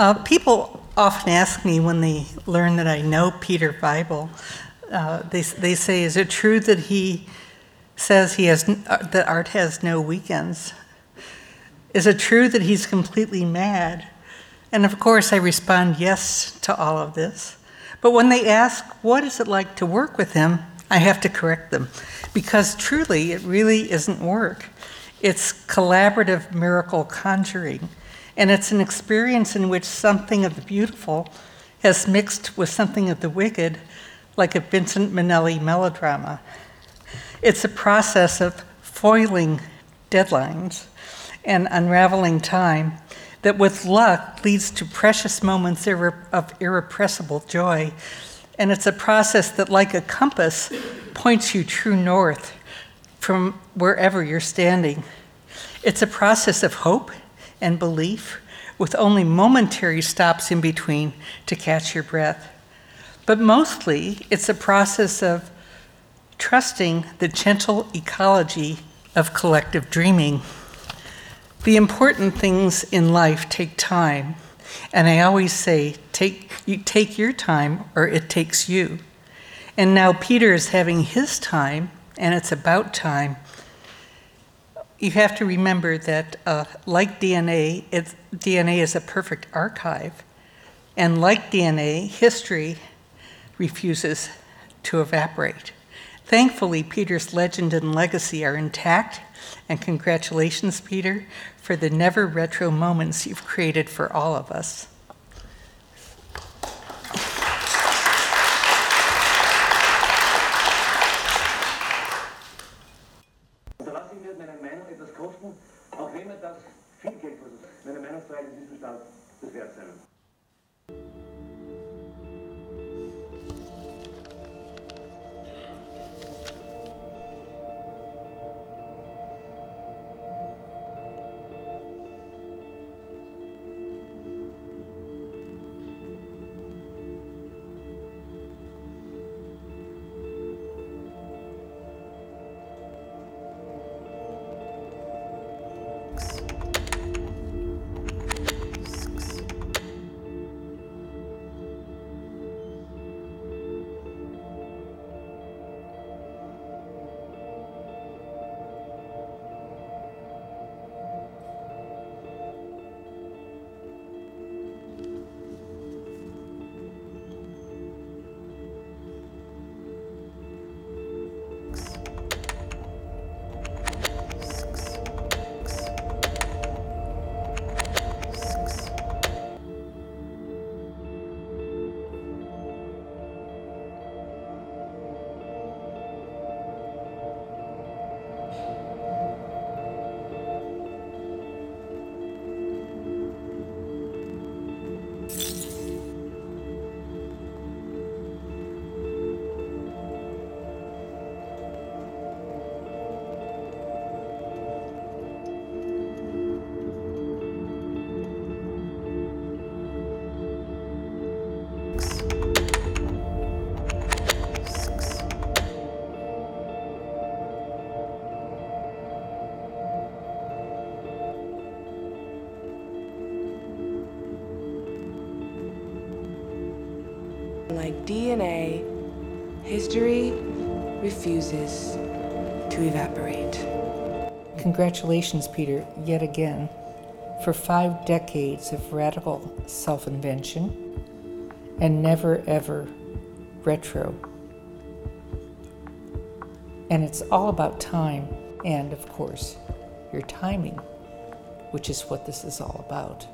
Uh, people often ask me when they learn that I know Peter Weibel, uh, they, they say, Is it true that he says he has, uh, that art has no weekends? Is it true that he's completely mad? And of course, I respond yes to all of this. But when they ask, What is it like to work with him? I have to correct them because truly it really isn't work. It's collaborative miracle conjuring, and it's an experience in which something of the beautiful has mixed with something of the wicked, like a Vincent Minnelli melodrama. It's a process of foiling deadlines and unraveling time that, with luck, leads to precious moments of irrepressible joy and it's a process that, like a compass, points you true north from wherever you're standing. It's a process of hope and belief with only momentary stops in between to catch your breath. But mostly, it's a process of trusting the gentle ecology of collective dreaming. The important things in life take time and I always say, take, you take your time or it takes you. And now Peter is having his time, and it's about time. You have to remember that, uh, like DNA, DNA is a perfect archive. And like DNA, history refuses to evaporate. Thankfully, Peter's legend and legacy are intact, and congratulations, Peter, for the never retro moments you've created for all of us. Meine Meinungsfreiheit in diesem Staat, wert sein. Like DNA, history refuses to evaporate. Congratulations, Peter, yet again, for five decades of radical self invention and never ever retro. And it's all about time and, of course, your timing, which is what this is all about.